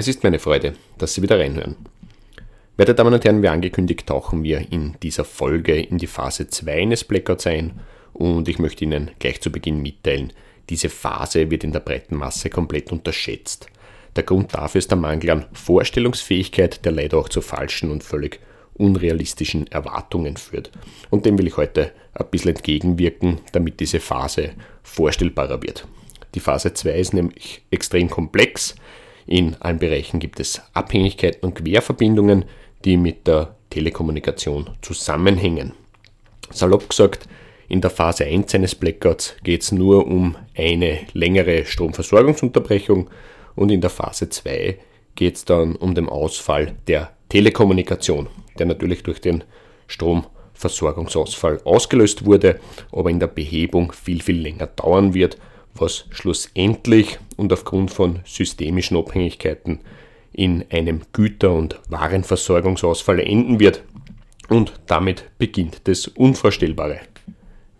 Es ist meine Freude, dass Sie wieder reinhören. Werte Damen und Herren, wie angekündigt, tauchen wir in dieser Folge in die Phase 2 eines Blackouts ein und ich möchte Ihnen gleich zu Beginn mitteilen, diese Phase wird in der breiten Masse komplett unterschätzt. Der Grund dafür ist der Mangel an Vorstellungsfähigkeit, der leider auch zu falschen und völlig unrealistischen Erwartungen führt. Und dem will ich heute ein bisschen entgegenwirken, damit diese Phase vorstellbarer wird. Die Phase 2 ist nämlich extrem komplex. In allen Bereichen gibt es Abhängigkeiten und Querverbindungen, die mit der Telekommunikation zusammenhängen. Salopp gesagt, in der Phase 1 eines Blackouts geht es nur um eine längere Stromversorgungsunterbrechung und in der Phase 2 geht es dann um den Ausfall der Telekommunikation, der natürlich durch den Stromversorgungsausfall ausgelöst wurde, aber in der Behebung viel, viel länger dauern wird, was schlussendlich und aufgrund von systemischen Abhängigkeiten in einem Güter- und Warenversorgungsausfall enden wird. Und damit beginnt das Unvorstellbare.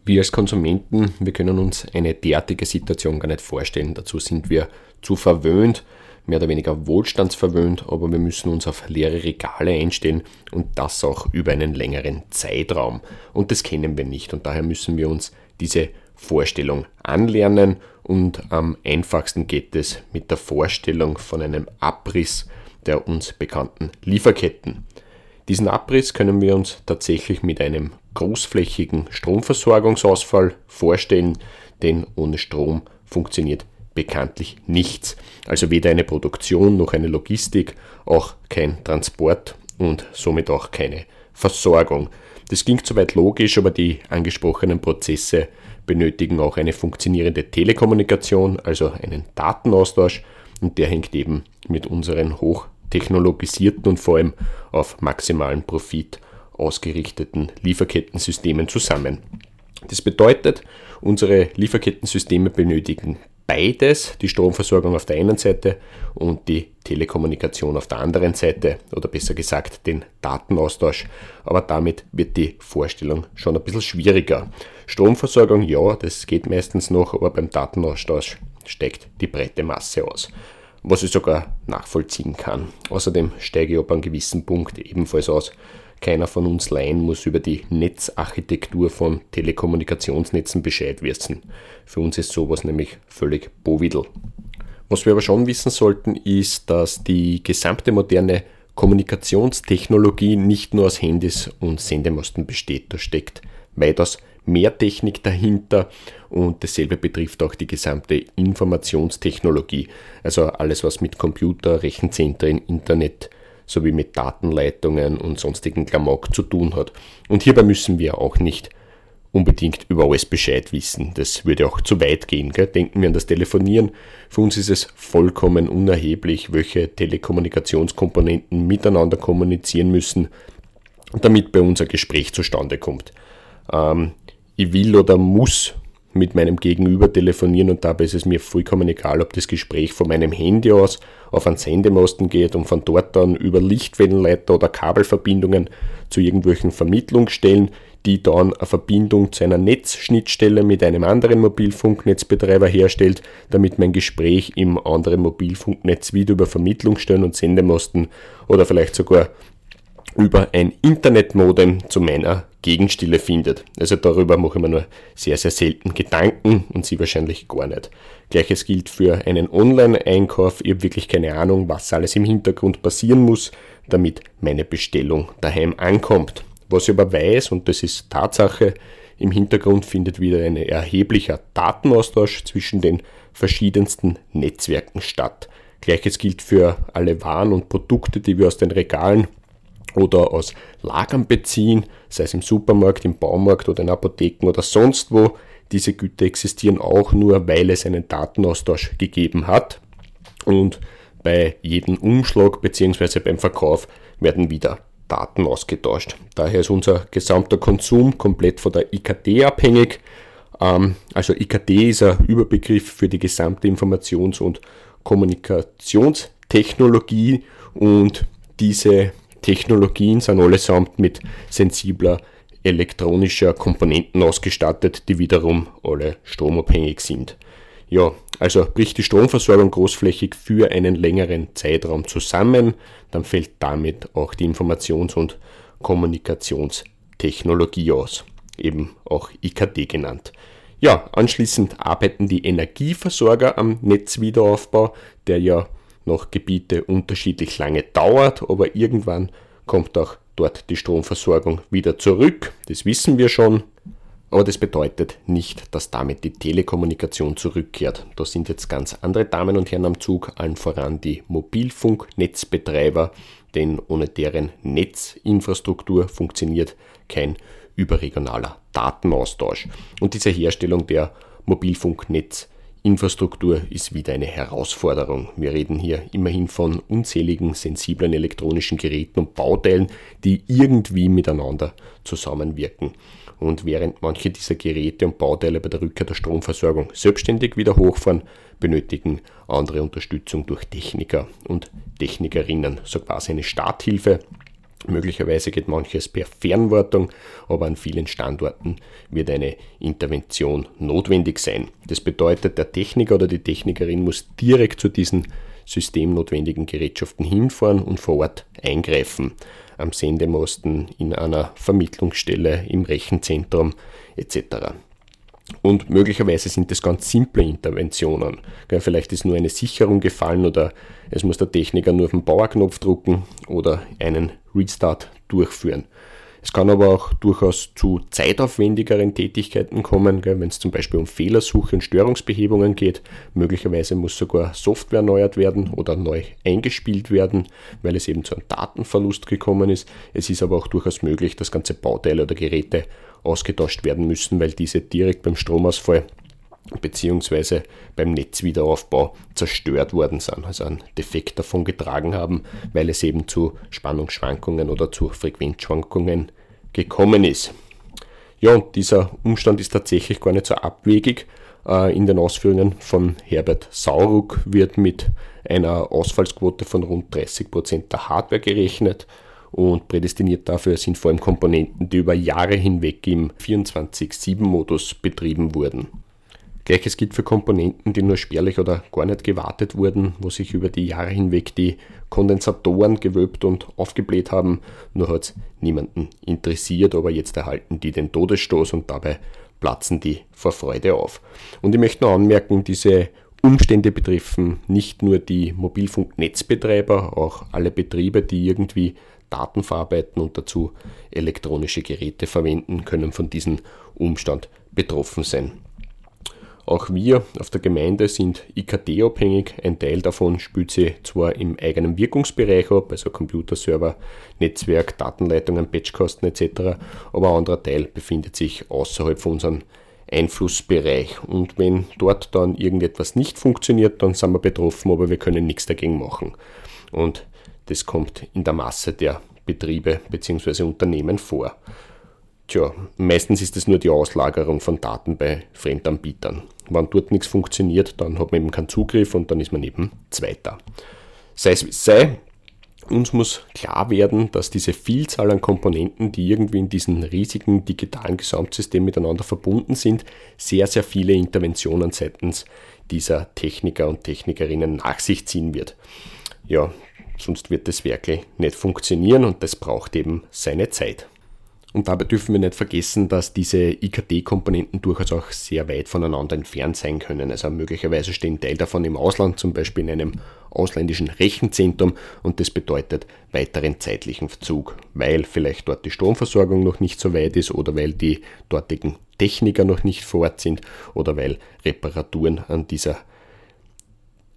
Wir als Konsumenten, wir können uns eine derartige Situation gar nicht vorstellen. Dazu sind wir zu verwöhnt mehr oder weniger wohlstandsverwöhnt, aber wir müssen uns auf leere Regale einstellen und das auch über einen längeren Zeitraum. Und das kennen wir nicht und daher müssen wir uns diese Vorstellung anlernen und am einfachsten geht es mit der Vorstellung von einem Abriss der uns bekannten Lieferketten. Diesen Abriss können wir uns tatsächlich mit einem großflächigen Stromversorgungsausfall vorstellen, denn ohne Strom funktioniert bekanntlich nichts. Also weder eine Produktion noch eine Logistik, auch kein Transport und somit auch keine Versorgung. Das klingt soweit logisch, aber die angesprochenen Prozesse benötigen auch eine funktionierende Telekommunikation, also einen Datenaustausch und der hängt eben mit unseren hochtechnologisierten und vor allem auf maximalen Profit ausgerichteten Lieferkettensystemen zusammen. Das bedeutet, unsere Lieferkettensysteme benötigen beides, die Stromversorgung auf der einen Seite und die Telekommunikation auf der anderen Seite oder besser gesagt den Datenaustausch. Aber damit wird die Vorstellung schon ein bisschen schwieriger. Stromversorgung, ja, das geht meistens noch, aber beim Datenaustausch steigt die breite Masse aus. Was ich sogar nachvollziehen kann. Außerdem steige ich ab einem gewissen Punkt ebenfalls aus, keiner von uns Laien muss über die Netzarchitektur von Telekommunikationsnetzen Bescheid wissen. Für uns ist sowas nämlich völlig Bovidel. Was wir aber schon wissen sollten, ist, dass die gesamte moderne Kommunikationstechnologie nicht nur aus Handys und Sendemasten besteht. Da steckt weitaus mehr Technik dahinter und dasselbe betrifft auch die gesamte Informationstechnologie. Also alles, was mit Computer, Rechenzentren, Internet, sowie mit Datenleitungen und sonstigen Klamauk zu tun hat. Und hierbei müssen wir auch nicht unbedingt über alles Bescheid wissen. Das würde auch zu weit gehen. Gell? Denken wir an das Telefonieren. Für uns ist es vollkommen unerheblich, welche Telekommunikationskomponenten miteinander kommunizieren müssen, damit bei uns ein Gespräch zustande kommt. Ähm, ich will oder muss mit meinem Gegenüber telefonieren und dabei ist es mir vollkommen egal, ob das Gespräch von meinem Handy aus auf einen Sendemasten geht und von dort dann über Lichtwellenleiter oder Kabelverbindungen zu irgendwelchen Vermittlungsstellen, die dann eine Verbindung zu einer Netzschnittstelle mit einem anderen Mobilfunknetzbetreiber herstellt, damit mein Gespräch im anderen Mobilfunknetz wieder über Vermittlungsstellen und Sendemasten oder vielleicht sogar über ein Internetmodem zu meiner Gegenstille findet. Also darüber mache ich mir nur sehr, sehr selten Gedanken und Sie wahrscheinlich gar nicht. Gleiches gilt für einen Online-Einkauf. Ich habe wirklich keine Ahnung, was alles im Hintergrund passieren muss, damit meine Bestellung daheim ankommt. Was ich aber weiß, und das ist Tatsache, im Hintergrund findet wieder ein erheblicher Datenaustausch zwischen den verschiedensten Netzwerken statt. Gleiches gilt für alle Waren und Produkte, die wir aus den Regalen oder aus Lagern beziehen, sei es im Supermarkt, im Baumarkt oder in Apotheken oder sonst wo. Diese Güter existieren auch nur, weil es einen Datenaustausch gegeben hat. Und bei jedem Umschlag bzw. beim Verkauf werden wieder Daten ausgetauscht. Daher ist unser gesamter Konsum komplett von der IKT abhängig. Ähm, also IKT ist ein Überbegriff für die gesamte Informations- und Kommunikationstechnologie und diese Technologien sind allesamt mit sensibler elektronischer Komponenten ausgestattet, die wiederum alle stromabhängig sind. Ja, also bricht die Stromversorgung großflächig für einen längeren Zeitraum zusammen, dann fällt damit auch die Informations- und Kommunikationstechnologie aus, eben auch IKT genannt. Ja, anschließend arbeiten die Energieversorger am Netzwiederaufbau, der ja noch Gebiete unterschiedlich lange dauert, aber irgendwann kommt auch dort die Stromversorgung wieder zurück. Das wissen wir schon. Aber das bedeutet nicht, dass damit die Telekommunikation zurückkehrt. Da sind jetzt ganz andere Damen und Herren am Zug, allen voran die Mobilfunknetzbetreiber, denn ohne deren Netzinfrastruktur funktioniert kein überregionaler Datenaustausch. Und diese Herstellung der Mobilfunknetzinfrastruktur ist wieder eine Herausforderung. Wir reden hier immerhin von unzähligen sensiblen elektronischen Geräten und Bauteilen, die irgendwie miteinander zusammenwirken. Und während manche dieser Geräte und Bauteile bei der Rückkehr der Stromversorgung selbstständig wieder hochfahren, benötigen andere Unterstützung durch Techniker und Technikerinnen, so quasi eine Starthilfe. Möglicherweise geht manches per Fernwartung, aber an vielen Standorten wird eine Intervention notwendig sein. Das bedeutet, der Techniker oder die Technikerin muss direkt zu diesen systemnotwendigen Gerätschaften hinfahren und vor Ort eingreifen am Sendemasten, in einer Vermittlungsstelle, im Rechenzentrum etc. Und möglicherweise sind das ganz simple Interventionen. Vielleicht ist nur eine Sicherung gefallen oder es muss der Techniker nur auf den Bauerknopf drucken oder einen Restart durchführen. Es kann aber auch durchaus zu zeitaufwendigeren Tätigkeiten kommen, wenn es zum Beispiel um Fehlersuche und Störungsbehebungen geht. Möglicherweise muss sogar Software erneuert werden oder neu eingespielt werden, weil es eben zu einem Datenverlust gekommen ist. Es ist aber auch durchaus möglich, dass ganze Bauteile oder Geräte ausgetauscht werden müssen, weil diese direkt beim Stromausfall beziehungsweise beim Netzwiederaufbau zerstört worden sind, also einen Defekt davon getragen haben, weil es eben zu Spannungsschwankungen oder zu Frequenzschwankungen gekommen ist. Ja, und dieser Umstand ist tatsächlich gar nicht so abwegig. Äh, in den Ausführungen von Herbert Sauruck wird mit einer Ausfallsquote von rund 30 Prozent der Hardware gerechnet und prädestiniert dafür sind vor allem Komponenten, die über Jahre hinweg im 24-7-Modus betrieben wurden. Gleiches gilt für Komponenten, die nur spärlich oder gar nicht gewartet wurden, wo sich über die Jahre hinweg die Kondensatoren gewölbt und aufgebläht haben. Nur hat es niemanden interessiert, aber jetzt erhalten die den Todesstoß und dabei platzen die vor Freude auf. Und ich möchte noch anmerken, diese Umstände betreffen nicht nur die Mobilfunknetzbetreiber, auch alle Betriebe, die irgendwie Daten verarbeiten und dazu elektronische Geräte verwenden, können von diesem Umstand betroffen sein. Auch wir auf der Gemeinde sind IKT-abhängig. Ein Teil davon spielt sie zwar im eigenen Wirkungsbereich ab, also Computerserver, Netzwerk, Datenleitungen, Batchkosten etc., aber ein anderer Teil befindet sich außerhalb von unserem Einflussbereich. Und wenn dort dann irgendetwas nicht funktioniert, dann sind wir betroffen, aber wir können nichts dagegen machen. Und das kommt in der Masse der Betriebe bzw. Unternehmen vor. Tja, meistens ist es nur die Auslagerung von Daten bei Fremdanbietern. Wenn dort nichts funktioniert, dann hat man eben keinen Zugriff und dann ist man eben Zweiter. Sei es wie es sei, uns muss klar werden, dass diese Vielzahl an Komponenten, die irgendwie in diesem riesigen digitalen Gesamtsystem miteinander verbunden sind, sehr, sehr viele Interventionen seitens dieser Techniker und Technikerinnen nach sich ziehen wird. Ja, sonst wird das wirklich nicht funktionieren und das braucht eben seine Zeit. Und dabei dürfen wir nicht vergessen, dass diese IKT-Komponenten durchaus auch sehr weit voneinander entfernt sein können. Also möglicherweise stehen Teil davon im Ausland, zum Beispiel in einem ausländischen Rechenzentrum und das bedeutet weiteren zeitlichen Verzug, weil vielleicht dort die Stromversorgung noch nicht so weit ist oder weil die dortigen Techniker noch nicht vor Ort sind oder weil Reparaturen an dieser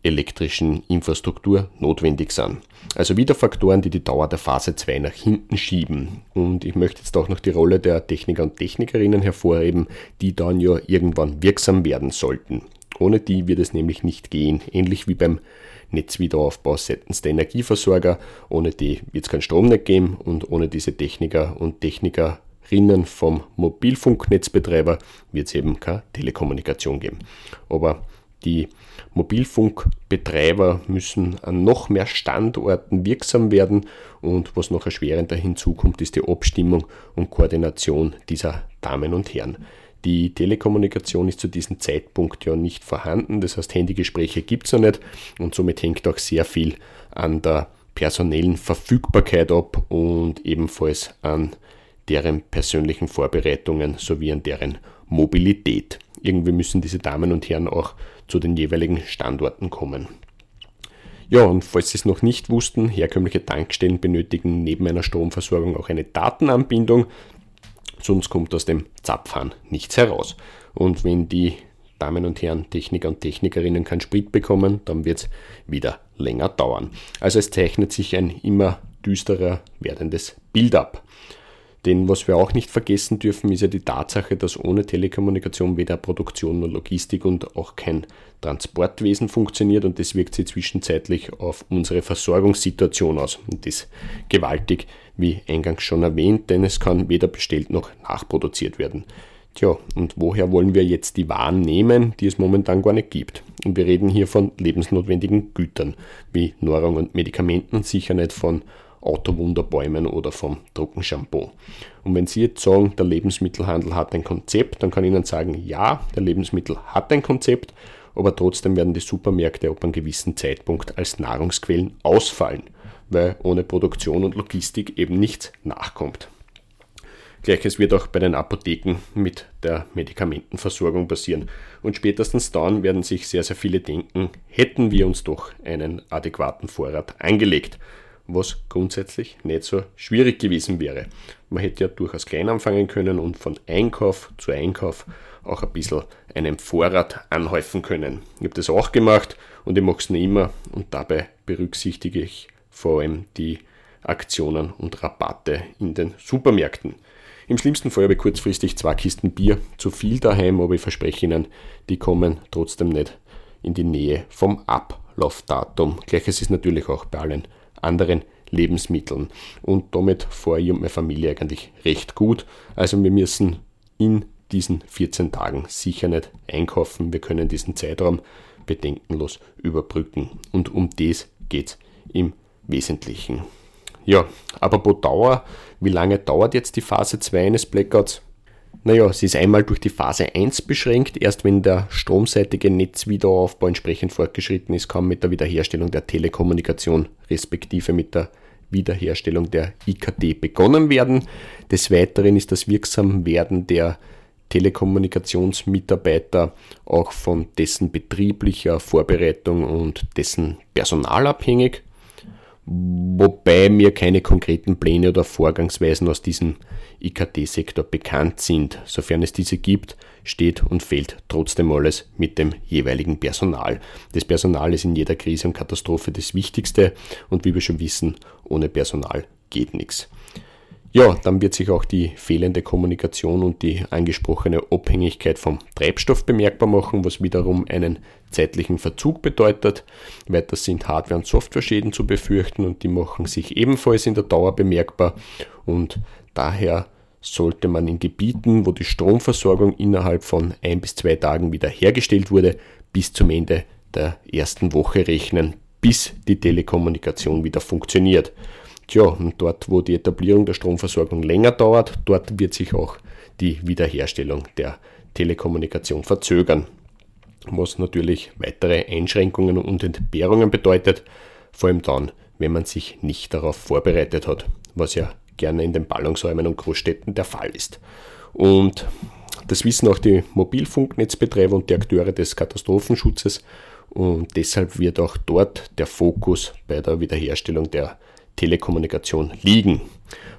elektrischen Infrastruktur notwendig sind. Also wieder Faktoren, die die Dauer der Phase 2 nach hinten schieben. Und ich möchte jetzt auch noch die Rolle der Techniker und Technikerinnen hervorheben, die dann ja irgendwann wirksam werden sollten. Ohne die wird es nämlich nicht gehen. Ähnlich wie beim Netzwiederaufbau seitens der Energieversorger. Ohne die wird es keinen Strom nicht geben und ohne diese Techniker und Technikerinnen vom Mobilfunknetzbetreiber wird es eben keine Telekommunikation geben. Aber die Mobilfunkbetreiber müssen an noch mehr Standorten wirksam werden und was noch erschwerender hinzukommt, ist die Abstimmung und Koordination dieser Damen und Herren. Die Telekommunikation ist zu diesem Zeitpunkt ja nicht vorhanden, das heißt Handygespräche gibt es noch nicht und somit hängt auch sehr viel an der personellen Verfügbarkeit ab und ebenfalls an deren persönlichen Vorbereitungen sowie an deren Mobilität. Irgendwie müssen diese Damen und Herren auch zu den jeweiligen Standorten kommen. Ja, und falls Sie es noch nicht wussten, herkömmliche Tankstellen benötigen neben einer Stromversorgung auch eine Datenanbindung, sonst kommt aus dem Zapfhahn nichts heraus. Und wenn die Damen und Herren, Techniker und Technikerinnen keinen Sprit bekommen, dann wird es wieder länger dauern. Also es zeichnet sich ein immer düsterer werdendes Bild ab. Denn was wir auch nicht vergessen dürfen, ist ja die Tatsache, dass ohne Telekommunikation weder Produktion noch Logistik und auch kein Transportwesen funktioniert und das wirkt sich zwischenzeitlich auf unsere Versorgungssituation aus. Und das gewaltig, wie eingangs schon erwähnt, denn es kann weder bestellt noch nachproduziert werden. Tja, und woher wollen wir jetzt die Waren nehmen, die es momentan gar nicht gibt? Und wir reden hier von lebensnotwendigen Gütern wie Nahrung und Medikamenten, sicher nicht von Autowunderbäumen oder vom Trockenshampoo. Und wenn Sie jetzt sagen, der Lebensmittelhandel hat ein Konzept, dann kann ich Ihnen sagen, ja, der Lebensmittel hat ein Konzept, aber trotzdem werden die Supermärkte ab einem gewissen Zeitpunkt als Nahrungsquellen ausfallen, weil ohne Produktion und Logistik eben nichts nachkommt. Gleiches wird auch bei den Apotheken mit der Medikamentenversorgung passieren. Und spätestens dann werden sich sehr, sehr viele denken, hätten wir uns doch einen adäquaten Vorrat angelegt was grundsätzlich nicht so schwierig gewesen wäre. Man hätte ja durchaus klein anfangen können und von Einkauf zu Einkauf auch ein bisschen einen Vorrat anhäufen können. Ich habe das auch gemacht und ich mache es nicht immer und dabei berücksichtige ich vor allem die Aktionen und Rabatte in den Supermärkten. Im schlimmsten Fall habe ich kurzfristig zwei Kisten Bier zu viel daheim, aber ich verspreche Ihnen, die kommen trotzdem nicht in die Nähe vom Ablaufdatum. Gleiches ist natürlich auch bei allen anderen Lebensmitteln. Und damit fahre ich und meine Familie eigentlich recht gut. Also wir müssen in diesen 14 Tagen sicher nicht einkaufen. Wir können diesen Zeitraum bedenkenlos überbrücken. Und um das geht es im Wesentlichen. Ja, apropos Dauer, wie lange dauert jetzt die Phase 2 eines Blackouts? Naja, sie ist einmal durch die Phase 1 beschränkt. Erst wenn der stromseitige Netzwiederaufbau entsprechend fortgeschritten ist, kann mit der Wiederherstellung der Telekommunikation respektive mit der Wiederherstellung der IKT begonnen werden. Des Weiteren ist das Wirksamwerden der Telekommunikationsmitarbeiter auch von dessen betrieblicher Vorbereitung und dessen Personal abhängig wobei mir keine konkreten Pläne oder Vorgangsweisen aus diesem IKT-Sektor bekannt sind. Sofern es diese gibt, steht und fällt trotzdem alles mit dem jeweiligen Personal. Das Personal ist in jeder Krise und Katastrophe das Wichtigste und wie wir schon wissen, ohne Personal geht nichts. Ja, dann wird sich auch die fehlende Kommunikation und die angesprochene Abhängigkeit vom Treibstoff bemerkbar machen, was wiederum einen zeitlichen Verzug bedeutet. Weiter sind Hardware- und Software-Schäden zu befürchten und die machen sich ebenfalls in der Dauer bemerkbar und daher sollte man in Gebieten, wo die Stromversorgung innerhalb von ein bis zwei Tagen wieder hergestellt wurde, bis zum Ende der ersten Woche rechnen, bis die Telekommunikation wieder funktioniert. Tja, und dort, wo die Etablierung der Stromversorgung länger dauert, dort wird sich auch die Wiederherstellung der Telekommunikation verzögern. Was natürlich weitere Einschränkungen und Entbehrungen bedeutet, vor allem dann, wenn man sich nicht darauf vorbereitet hat, was ja gerne in den Ballungsräumen und Großstädten der Fall ist. Und das wissen auch die Mobilfunknetzbetreiber und die Akteure des Katastrophenschutzes und deshalb wird auch dort der Fokus bei der Wiederherstellung der Telekommunikation liegen,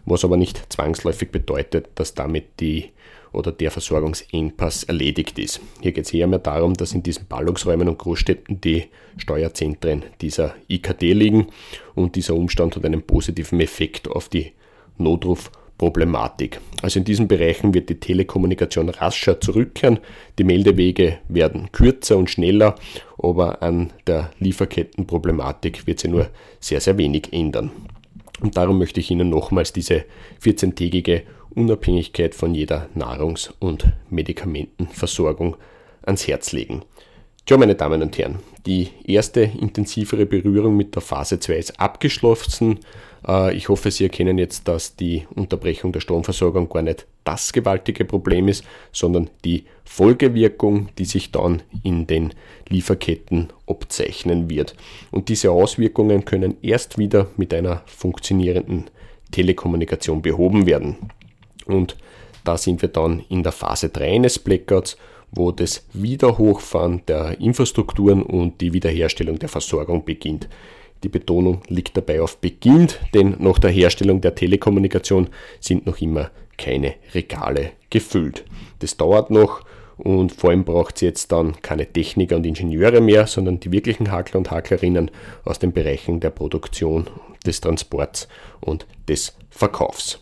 was aber nicht zwangsläufig bedeutet, dass damit die oder der Versorgungsengpass erledigt ist. Hier geht es eher mehr darum, dass in diesen Ballungsräumen und Großstädten die Steuerzentren dieser IKT liegen und dieser Umstand hat einen positiven Effekt auf die Notruf- Problematik. Also in diesen Bereichen wird die Telekommunikation rascher zurückkehren, die Meldewege werden kürzer und schneller, aber an der Lieferkettenproblematik wird sich nur sehr, sehr wenig ändern. Und darum möchte ich Ihnen nochmals diese 14-tägige Unabhängigkeit von jeder Nahrungs- und Medikamentenversorgung ans Herz legen. Tja, meine Damen und Herren, die erste intensivere Berührung mit der Phase 2 ist abgeschlossen. Äh, ich hoffe, Sie erkennen jetzt, dass die Unterbrechung der Stromversorgung gar nicht das gewaltige Problem ist, sondern die Folgewirkung, die sich dann in den Lieferketten abzeichnen wird. Und diese Auswirkungen können erst wieder mit einer funktionierenden Telekommunikation behoben werden. Und da sind wir dann in der Phase 3 eines Blackouts, wo das Wiederhochfahren der Infrastrukturen und die Wiederherstellung der Versorgung beginnt. Die Betonung liegt dabei auf beginnt, denn nach der Herstellung der Telekommunikation sind noch immer keine Regale gefüllt. Das dauert noch und vor allem braucht es jetzt dann keine Techniker und Ingenieure mehr, sondern die wirklichen Hakler und Haklerinnen aus den Bereichen der Produktion, des Transports und des Verkaufs.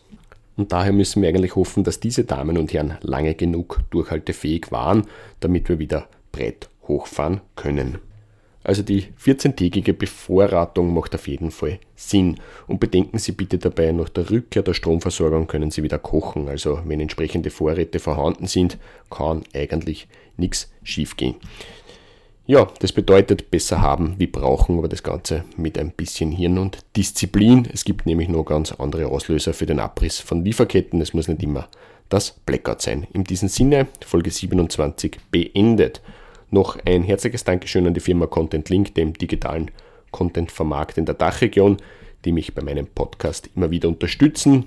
Und daher müssen wir eigentlich hoffen, dass diese Damen und Herren lange genug durchhaltefähig waren, damit wir wieder breit hochfahren können. Also die 14-tägige Bevorratung macht auf jeden Fall Sinn. Und bedenken Sie bitte dabei, nach der Rückkehr der Stromversorgung können Sie wieder kochen. Also wenn entsprechende Vorräte vorhanden sind, kann eigentlich nichts schiefgehen. Ja, das bedeutet besser haben wie brauchen, aber das Ganze mit ein bisschen Hirn und Disziplin. Es gibt nämlich noch ganz andere Auslöser für den Abriss von Lieferketten. Es muss nicht immer das Blackout sein. In diesem Sinne, Folge 27 beendet. Noch ein herzliches Dankeschön an die Firma Content Link, dem digitalen Content-Vermarkt in der Dachregion, die mich bei meinem Podcast immer wieder unterstützen.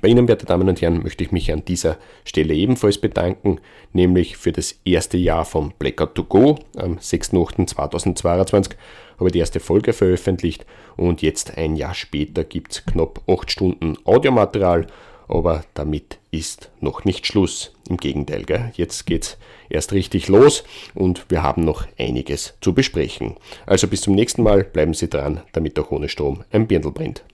Bei Ihnen, werte Damen und Herren, möchte ich mich an dieser Stelle ebenfalls bedanken, nämlich für das erste Jahr von Blackout to Go. Am 6.8.2022 habe ich die erste Folge veröffentlicht und jetzt ein Jahr später gibt es knapp 8 Stunden Audiomaterial, aber damit ist noch nicht Schluss. Im Gegenteil, gell? jetzt geht's erst richtig los und wir haben noch einiges zu besprechen. Also bis zum nächsten Mal, bleiben Sie dran, damit auch ohne Strom ein Birndl brennt.